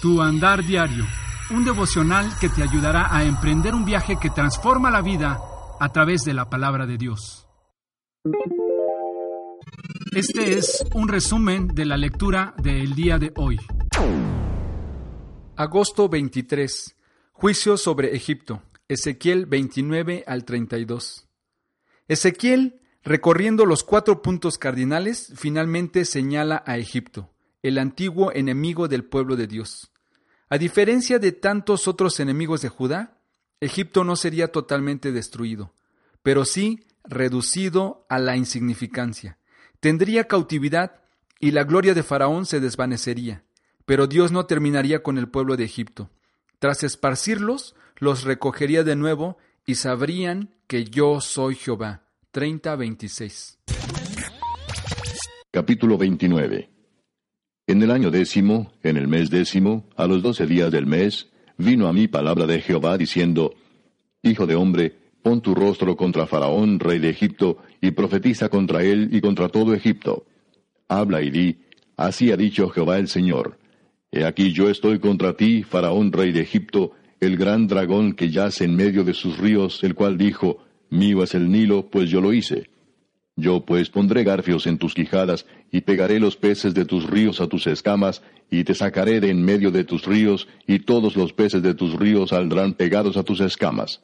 Tu andar diario, un devocional que te ayudará a emprender un viaje que transforma la vida a través de la palabra de Dios. Este es un resumen de la lectura del día de hoy. Agosto 23. Juicio sobre Egipto. Ezequiel 29 al 32. Ezequiel, recorriendo los cuatro puntos cardinales, finalmente señala a Egipto, el antiguo enemigo del pueblo de Dios. A diferencia de tantos otros enemigos de Judá, Egipto no sería totalmente destruido, pero sí reducido a la insignificancia. Tendría cautividad y la gloria de Faraón se desvanecería, pero Dios no terminaría con el pueblo de Egipto. Tras esparcirlos, los recogería de nuevo y sabrían que yo soy Jehová. 30-26. Capítulo 29 en el año décimo, en el mes décimo, a los doce días del mes, vino a mí palabra de Jehová diciendo, Hijo de hombre, pon tu rostro contra Faraón, rey de Egipto, y profetiza contra él y contra todo Egipto. Habla y di, así ha dicho Jehová el Señor. He aquí yo estoy contra ti, Faraón, rey de Egipto, el gran dragón que yace en medio de sus ríos, el cual dijo, Mío es el Nilo, pues yo lo hice. Yo pues pondré garfios en tus quijadas, y pegaré los peces de tus ríos a tus escamas, y te sacaré de en medio de tus ríos, y todos los peces de tus ríos saldrán pegados a tus escamas.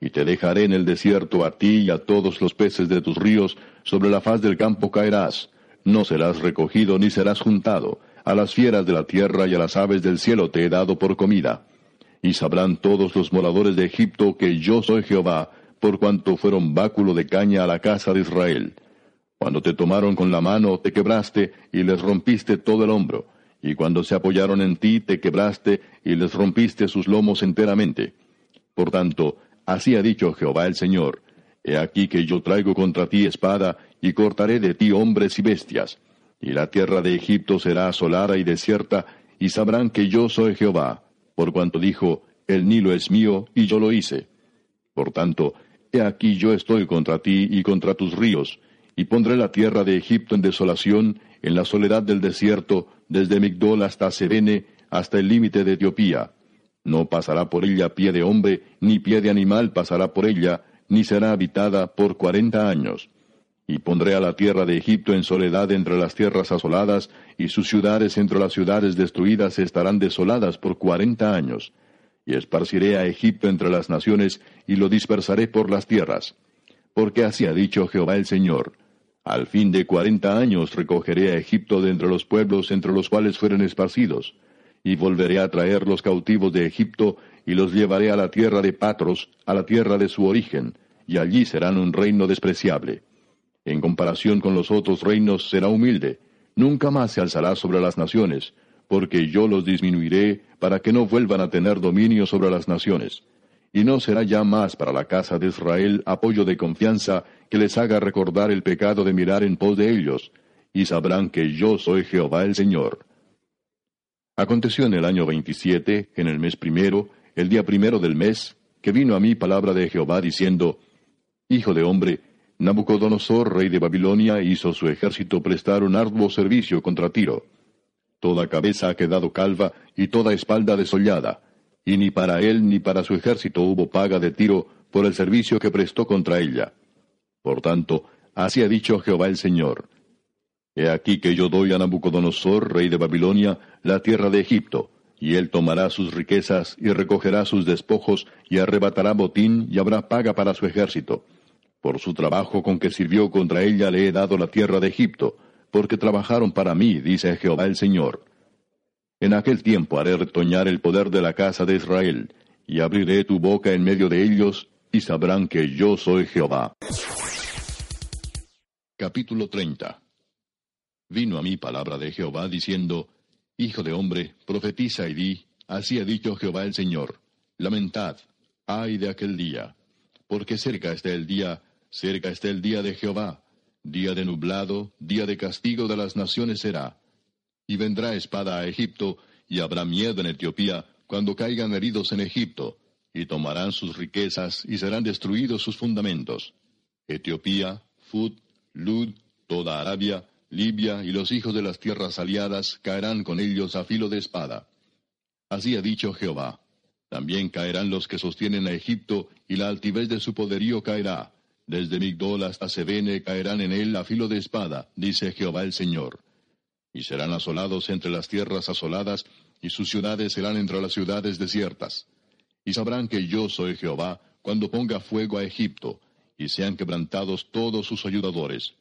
Y te dejaré en el desierto a ti y a todos los peces de tus ríos, sobre la faz del campo caerás. No serás recogido ni serás juntado. A las fieras de la tierra y a las aves del cielo te he dado por comida. Y sabrán todos los moradores de Egipto que yo soy Jehová, por cuanto fueron báculo de caña a la casa de Israel. Cuando te tomaron con la mano, te quebraste y les rompiste todo el hombro, y cuando se apoyaron en ti, te quebraste y les rompiste sus lomos enteramente. Por tanto, así ha dicho Jehová el Señor, He aquí que yo traigo contra ti espada, y cortaré de ti hombres y bestias, y la tierra de Egipto será asolada y desierta, y sabrán que yo soy Jehová, por cuanto dijo, El Nilo es mío, y yo lo hice. Por tanto, He aquí yo estoy contra ti y contra tus ríos, y pondré la tierra de Egipto en desolación, en la soledad del desierto, desde Migdol hasta Serene, hasta el límite de Etiopía. No pasará por ella pie de hombre, ni pie de animal pasará por ella, ni será habitada por cuarenta años. Y pondré a la tierra de Egipto en soledad entre las tierras asoladas, y sus ciudades entre las ciudades destruidas estarán desoladas por cuarenta años y esparciré a Egipto entre las naciones, y lo dispersaré por las tierras. Porque así ha dicho Jehová el Señor, al fin de cuarenta años recogeré a Egipto de entre los pueblos entre los cuales fueren esparcidos, y volveré a traer los cautivos de Egipto, y los llevaré a la tierra de Patros, a la tierra de su origen, y allí serán un reino despreciable. En comparación con los otros reinos será humilde, nunca más se alzará sobre las naciones, porque yo los disminuiré para que no vuelvan a tener dominio sobre las naciones. Y no será ya más para la casa de Israel apoyo de confianza que les haga recordar el pecado de mirar en pos de ellos, y sabrán que yo soy Jehová el Señor. Aconteció en el año veintisiete, en el mes primero, el día primero del mes, que vino a mí palabra de Jehová diciendo, Hijo de hombre, Nabucodonosor, rey de Babilonia, hizo su ejército prestar un arduo servicio contra Tiro Toda cabeza ha quedado calva y toda espalda desollada, y ni para él ni para su ejército hubo paga de tiro por el servicio que prestó contra ella. Por tanto, así ha dicho Jehová el Señor. He aquí que yo doy a Nabucodonosor, rey de Babilonia, la tierra de Egipto, y él tomará sus riquezas y recogerá sus despojos y arrebatará botín y habrá paga para su ejército. Por su trabajo con que sirvió contra ella le he dado la tierra de Egipto, porque trabajaron para mí, dice Jehová el Señor. En aquel tiempo haré retoñar el poder de la casa de Israel, y abriré tu boca en medio de ellos, y sabrán que yo soy Jehová. Capítulo 30 Vino a mí palabra de Jehová diciendo, Hijo de hombre, profetiza y di, así ha dicho Jehová el Señor, lamentad, ay de aquel día, porque cerca está el día, cerca está el día de Jehová, Día de nublado, día de castigo de las naciones será. Y vendrá espada a Egipto, y habrá miedo en Etiopía, cuando caigan heridos en Egipto, y tomarán sus riquezas, y serán destruidos sus fundamentos. Etiopía, Fut, Lud, toda Arabia, Libia y los hijos de las tierras aliadas caerán con ellos a filo de espada. Así ha dicho Jehová. También caerán los que sostienen a Egipto, y la altivez de su poderío caerá. Desde Migdol hasta Sebene caerán en él a filo de espada, dice Jehová el Señor. Y serán asolados entre las tierras asoladas, y sus ciudades serán entre las ciudades desiertas. Y sabrán que yo soy Jehová, cuando ponga fuego a Egipto, y sean quebrantados todos sus ayudadores.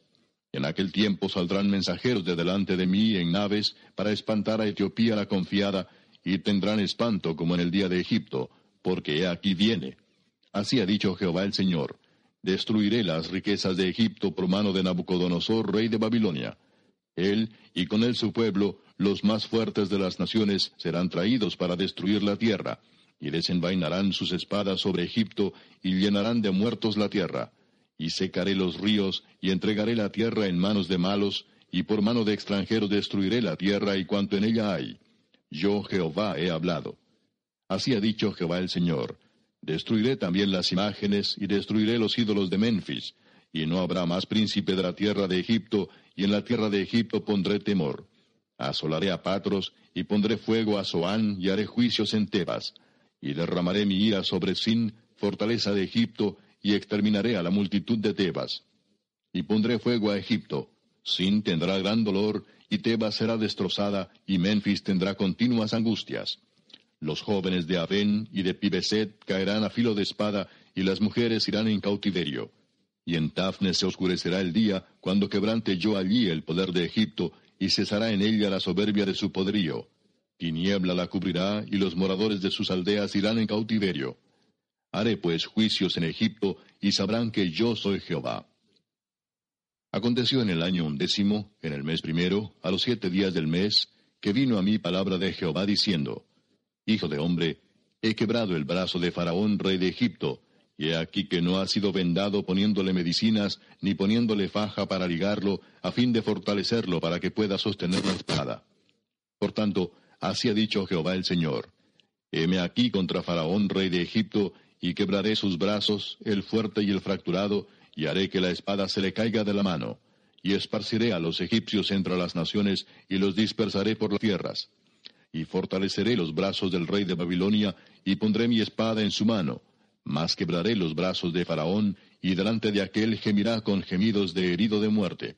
En aquel tiempo saldrán mensajeros de delante de mí en naves para espantar a Etiopía la confiada, y tendrán espanto como en el día de Egipto, porque he aquí viene. Así ha dicho Jehová el Señor. Destruiré las riquezas de Egipto por mano de Nabucodonosor, rey de Babilonia. Él, y con él su pueblo, los más fuertes de las naciones, serán traídos para destruir la tierra, y desenvainarán sus espadas sobre Egipto, y llenarán de muertos la tierra. Y secaré los ríos, y entregaré la tierra en manos de malos, y por mano de extranjeros destruiré la tierra y cuanto en ella hay. Yo Jehová he hablado. Así ha dicho Jehová el Señor. Destruiré también las imágenes y destruiré los ídolos de Memphis, y no habrá más príncipe de la tierra de Egipto, y en la tierra de Egipto pondré temor. Asolaré a Patros, y pondré fuego a Zoán, y haré juicios en Tebas. Y derramaré mi ira sobre Sin, fortaleza de Egipto, y exterminaré a la multitud de Tebas. Y pondré fuego a Egipto. Sin tendrá gran dolor, y Tebas será destrozada, y Memphis tendrá continuas angustias. Los jóvenes de Aven y de Pibeset caerán a filo de espada, y las mujeres irán en cautiverio. Y en Tafne se oscurecerá el día, cuando quebrante yo allí el poder de Egipto, y cesará en ella la soberbia de su poderío. Tiniebla la cubrirá, y los moradores de sus aldeas irán en cautiverio. Haré pues juicios en Egipto, y sabrán que yo soy Jehová. Aconteció en el año undécimo, en el mes primero, a los siete días del mes, que vino a mí palabra de Jehová diciendo, Hijo de hombre, he quebrado el brazo de Faraón, rey de Egipto, y he aquí que no ha sido vendado poniéndole medicinas, ni poniéndole faja para ligarlo, a fin de fortalecerlo para que pueda sostener la espada. Por tanto, así ha dicho Jehová el Señor. Heme aquí contra Faraón, rey de Egipto, y quebraré sus brazos, el fuerte y el fracturado, y haré que la espada se le caiga de la mano, y esparciré a los egipcios entre las naciones, y los dispersaré por las tierras. Y fortaleceré los brazos del rey de Babilonia, y pondré mi espada en su mano, mas quebraré los brazos de Faraón, y delante de aquel gemirá con gemidos de herido de muerte.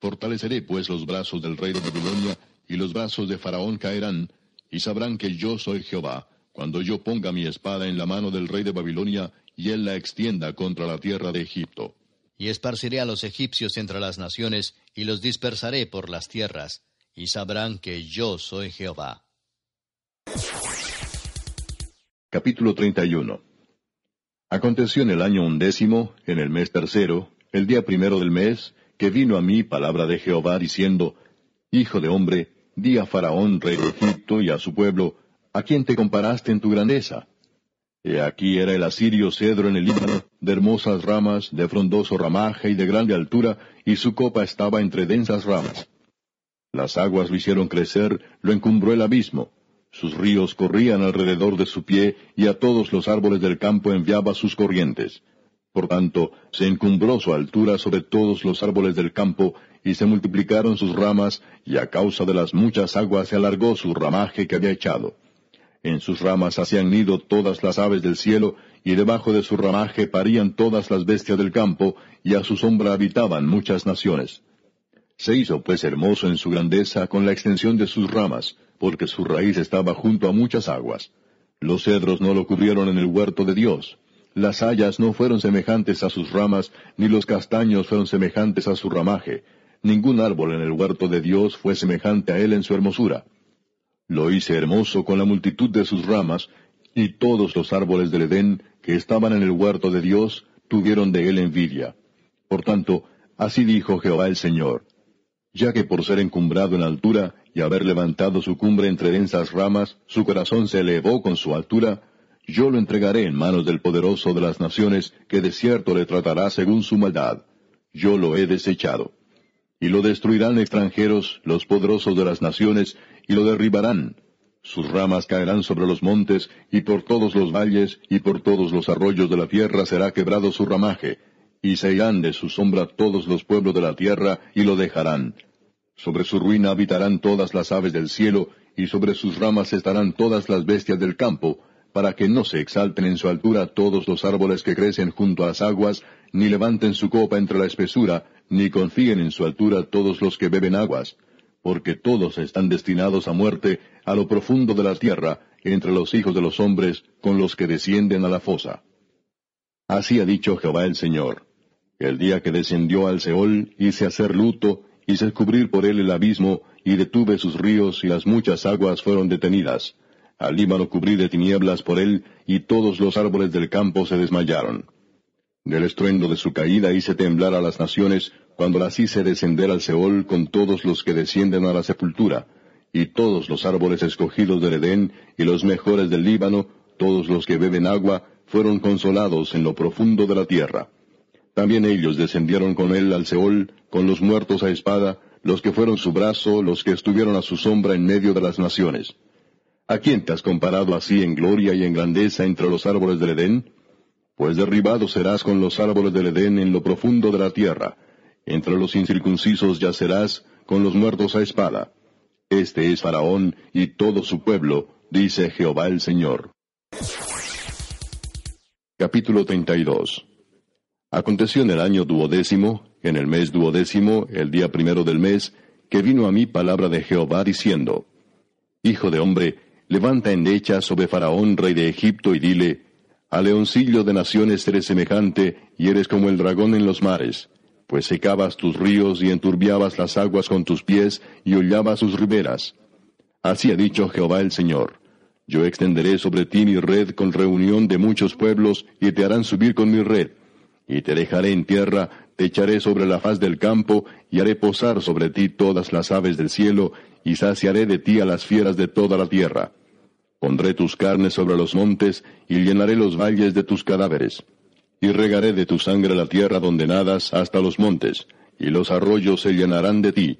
Fortaleceré pues los brazos del rey de Babilonia, y los brazos de Faraón caerán, y sabrán que yo soy Jehová, cuando yo ponga mi espada en la mano del rey de Babilonia, y él la extienda contra la tierra de Egipto. Y esparciré a los egipcios entre las naciones, y los dispersaré por las tierras, y sabrán que yo soy Jehová. Capítulo 31 Aconteció en el año undécimo, en el mes tercero, el día primero del mes, que vino a mí palabra de Jehová diciendo, Hijo de hombre, di a Faraón, rey de Egipto, y a su pueblo, ¿a quién te comparaste en tu grandeza? He aquí era el asirio cedro en el Líbano, de hermosas ramas, de frondoso ramaje y de grande altura, y su copa estaba entre densas ramas. Las aguas lo hicieron crecer, lo encumbró el abismo. Sus ríos corrían alrededor de su pie, y a todos los árboles del campo enviaba sus corrientes. Por tanto, se encumbró su altura sobre todos los árboles del campo, y se multiplicaron sus ramas, y a causa de las muchas aguas se alargó su ramaje que había echado. En sus ramas hacían nido todas las aves del cielo, y debajo de su ramaje parían todas las bestias del campo, y a su sombra habitaban muchas naciones. Se hizo pues hermoso en su grandeza con la extensión de sus ramas, porque su raíz estaba junto a muchas aguas. Los cedros no lo cubrieron en el huerto de Dios. Las hayas no fueron semejantes a sus ramas, ni los castaños fueron semejantes a su ramaje. Ningún árbol en el huerto de Dios fue semejante a él en su hermosura. Lo hice hermoso con la multitud de sus ramas, y todos los árboles del Edén que estaban en el huerto de Dios tuvieron de él envidia. Por tanto, así dijo Jehová el Señor, ya que por ser encumbrado en altura y haber levantado su cumbre entre densas ramas, su corazón se elevó con su altura, yo lo entregaré en manos del poderoso de las naciones, que de cierto le tratará según su maldad. Yo lo he desechado. Y lo destruirán extranjeros, los poderosos de las naciones, y lo derribarán. Sus ramas caerán sobre los montes, y por todos los valles, y por todos los arroyos de la tierra será quebrado su ramaje, y se irán de su sombra todos los pueblos de la tierra, y lo dejarán. Sobre su ruina habitarán todas las aves del cielo, y sobre sus ramas estarán todas las bestias del campo, para que no se exalten en su altura todos los árboles que crecen junto a las aguas, ni levanten su copa entre la espesura, ni confíen en su altura todos los que beben aguas, porque todos están destinados a muerte a lo profundo de la tierra, entre los hijos de los hombres, con los que descienden a la fosa. Así ha dicho Jehová el Señor. El día que descendió al Seol hice hacer luto, hice cubrir por él el abismo, y detuve sus ríos, y las muchas aguas fueron detenidas. Al Líbano cubrí de tinieblas por él, y todos los árboles del campo se desmayaron. Del estruendo de su caída hice temblar a las naciones, cuando las hice descender al Seol con todos los que descienden a la sepultura, y todos los árboles escogidos del Edén, y los mejores del Líbano, todos los que beben agua, fueron consolados en lo profundo de la tierra. También ellos descendieron con él al Seol, con los muertos a espada, los que fueron su brazo, los que estuvieron a su sombra en medio de las naciones. ¿A quién te has comparado así en gloria y en grandeza entre los árboles del Edén? Pues derribado serás con los árboles del Edén en lo profundo de la tierra. Entre los incircuncisos yacerás con los muertos a espada. Este es Faraón y todo su pueblo, dice Jehová el Señor. Capítulo 32 Aconteció en el año duodécimo, en el mes duodécimo, el día primero del mes, que vino a mí palabra de Jehová diciendo, Hijo de hombre, Levanta endecha sobre Faraón, rey de Egipto, y dile, A leoncillo de naciones eres semejante, y eres como el dragón en los mares, pues secabas tus ríos y enturbiabas las aguas con tus pies, y hollabas sus riberas. Así ha dicho Jehová el Señor. Yo extenderé sobre ti mi red con reunión de muchos pueblos, y te harán subir con mi red. Y te dejaré en tierra, te echaré sobre la faz del campo, y haré posar sobre ti todas las aves del cielo, y saciaré de ti a las fieras de toda la tierra. Pondré tus carnes sobre los montes, y llenaré los valles de tus cadáveres. Y regaré de tu sangre la tierra donde nadas hasta los montes, y los arroyos se llenarán de ti.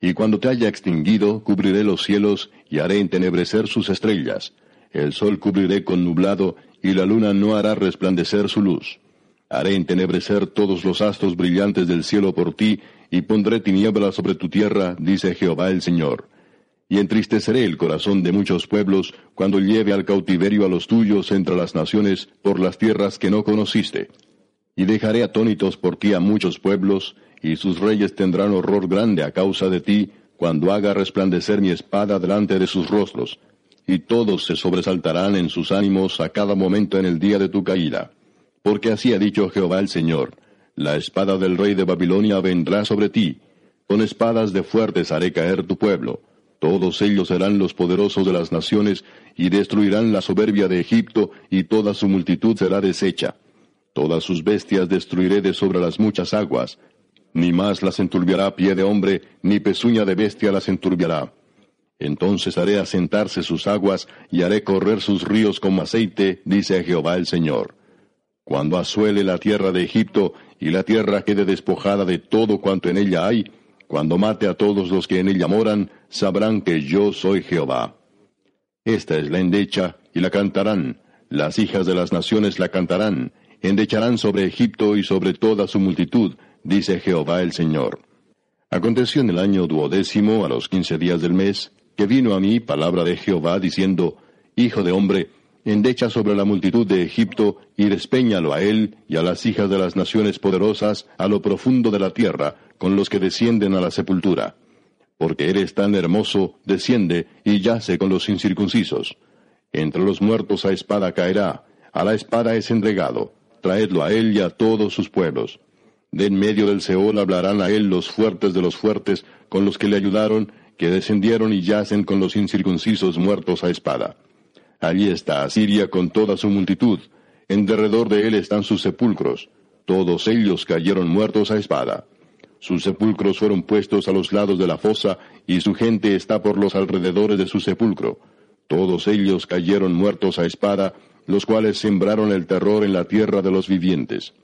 Y cuando te haya extinguido, cubriré los cielos, y haré entenebrecer sus estrellas. El sol cubriré con nublado, y la luna no hará resplandecer su luz. Haré entenebrecer todos los astros brillantes del cielo por ti, y pondré tinieblas sobre tu tierra, dice Jehová el Señor y entristeceré el corazón de muchos pueblos cuando lleve al cautiverio a los tuyos entre las naciones por las tierras que no conociste. Y dejaré atónitos por ti a muchos pueblos, y sus reyes tendrán horror grande a causa de ti, cuando haga resplandecer mi espada delante de sus rostros, y todos se sobresaltarán en sus ánimos a cada momento en el día de tu caída. Porque así ha dicho Jehová el Señor, la espada del rey de Babilonia vendrá sobre ti, con espadas de fuertes haré caer tu pueblo todos ellos serán los poderosos de las naciones, y destruirán la soberbia de Egipto, y toda su multitud será deshecha. Todas sus bestias destruiré de sobre las muchas aguas. Ni más las enturbiará pie de hombre, ni pezuña de bestia las enturbiará. Entonces haré asentarse sus aguas, y haré correr sus ríos como aceite, dice Jehová el Señor. Cuando asuele la tierra de Egipto, y la tierra quede despojada de todo cuanto en ella hay, cuando mate a todos los que en ella moran, sabrán que yo soy Jehová. Esta es la endecha, y la cantarán. Las hijas de las naciones la cantarán. Endecharán sobre Egipto y sobre toda su multitud, dice Jehová el Señor. Aconteció en el año duodécimo, a los quince días del mes, que vino a mí palabra de Jehová diciendo, Hijo de hombre, endecha sobre la multitud de Egipto y despeñalo a él y a las hijas de las naciones poderosas a lo profundo de la tierra, con los que descienden a la sepultura. Porque eres tan hermoso, desciende y yace con los incircuncisos. Entre los muertos a espada caerá, a la espada es entregado, traedlo a él y a todos sus pueblos. De en medio del Seol hablarán a él los fuertes de los fuertes, con los que le ayudaron, que descendieron y yacen con los incircuncisos muertos a espada. Allí está Asiria con toda su multitud, en derredor de él están sus sepulcros, todos ellos cayeron muertos a espada. Sus sepulcros fueron puestos a los lados de la fosa, y su gente está por los alrededores de su sepulcro. Todos ellos cayeron muertos a espada, los cuales sembraron el terror en la tierra de los vivientes.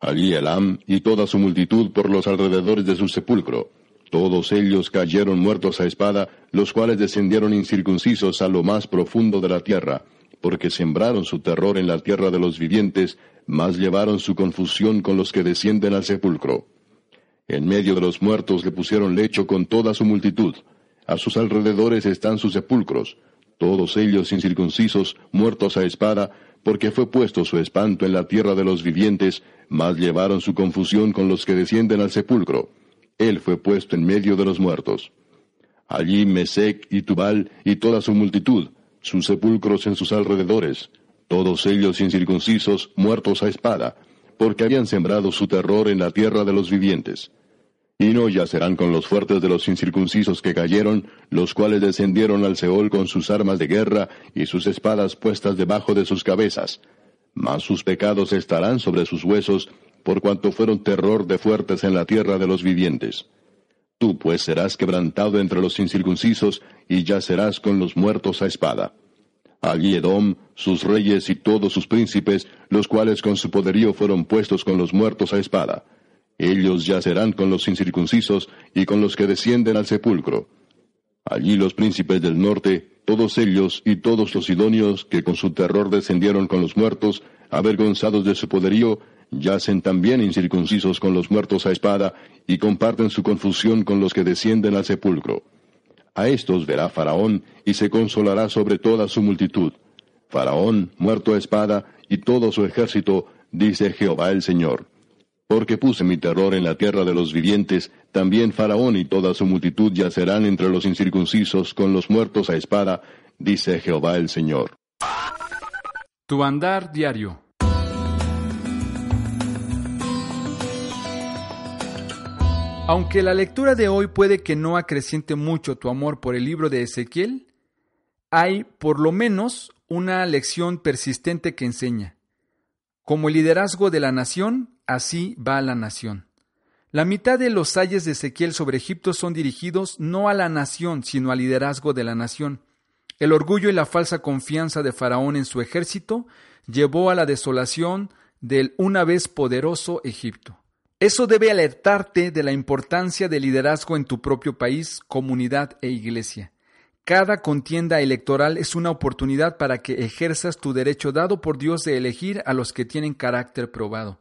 Allí Elam y toda su multitud por los alrededores de su sepulcro. Todos ellos cayeron muertos a espada, los cuales descendieron incircuncisos a lo más profundo de la tierra, porque sembraron su terror en la tierra de los vivientes, mas llevaron su confusión con los que descienden al sepulcro. En medio de los muertos le pusieron lecho con toda su multitud. A sus alrededores están sus sepulcros, todos ellos incircuncisos, muertos a espada, porque fue puesto su espanto en la tierra de los vivientes, mas llevaron su confusión con los que descienden al sepulcro. Él fue puesto en medio de los muertos. Allí Mesec y Tubal y toda su multitud, sus sepulcros en sus alrededores, todos ellos incircuncisos, muertos a espada, porque habían sembrado su terror en la tierra de los vivientes. Y no yacerán con los fuertes de los incircuncisos que cayeron, los cuales descendieron al Seol con sus armas de guerra y sus espadas puestas debajo de sus cabezas. Mas sus pecados estarán sobre sus huesos, por cuanto fueron terror de fuertes en la tierra de los vivientes. Tú pues serás quebrantado entre los incircuncisos, y yacerás con los muertos a espada. Allí Edom, sus reyes y todos sus príncipes, los cuales con su poderío fueron puestos con los muertos a espada ellos yacerán con los incircuncisos y con los que descienden al sepulcro. Allí los príncipes del norte, todos ellos y todos los idóneos que con su terror descendieron con los muertos, avergonzados de su poderío, yacen también incircuncisos con los muertos a espada y comparten su confusión con los que descienden al sepulcro. A estos verá Faraón y se consolará sobre toda su multitud. Faraón, muerto a espada, y todo su ejército, dice Jehová el Señor. Porque puse mi terror en la tierra de los vivientes, también Faraón y toda su multitud yacerán entre los incircuncisos con los muertos a espada, dice Jehová el Señor. Tu andar diario. Aunque la lectura de hoy puede que no acreciente mucho tu amor por el libro de Ezequiel, hay por lo menos una lección persistente que enseña. Como el liderazgo de la nación, Así va la nación. La mitad de los ayes de Ezequiel sobre Egipto son dirigidos no a la nación, sino al liderazgo de la nación. El orgullo y la falsa confianza de Faraón en su ejército llevó a la desolación del una vez poderoso Egipto. Eso debe alertarte de la importancia del liderazgo en tu propio país, comunidad e iglesia. Cada contienda electoral es una oportunidad para que ejerzas tu derecho dado por Dios de elegir a los que tienen carácter probado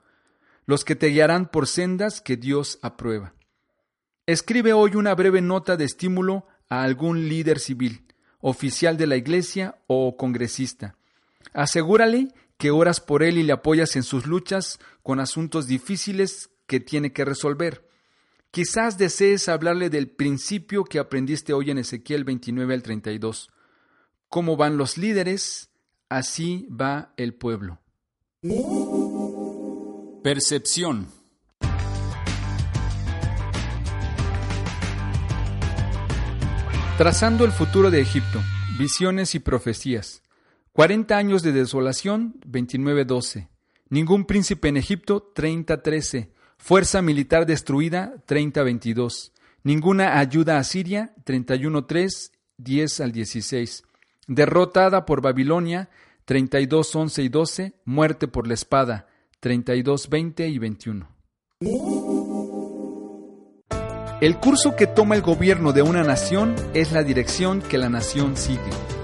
los que te guiarán por sendas que Dios aprueba. Escribe hoy una breve nota de estímulo a algún líder civil, oficial de la iglesia o congresista. Asegúrale que oras por él y le apoyas en sus luchas con asuntos difíciles que tiene que resolver. Quizás desees hablarle del principio que aprendiste hoy en Ezequiel 29 al 32. Cómo van los líderes, así va el pueblo. Percepción. Trazando el futuro de Egipto, visiones y profecías. 40 años de desolación, 29-12. Ningún príncipe en Egipto, 30-13. Fuerza militar destruida, 30-22. Ninguna ayuda a Siria, 31-3, 10 al 16. Derrotada por Babilonia, 32, 11 y 12. Muerte por la espada, 32, 20 y 21. El curso que toma el gobierno de una nación es la dirección que la nación sigue.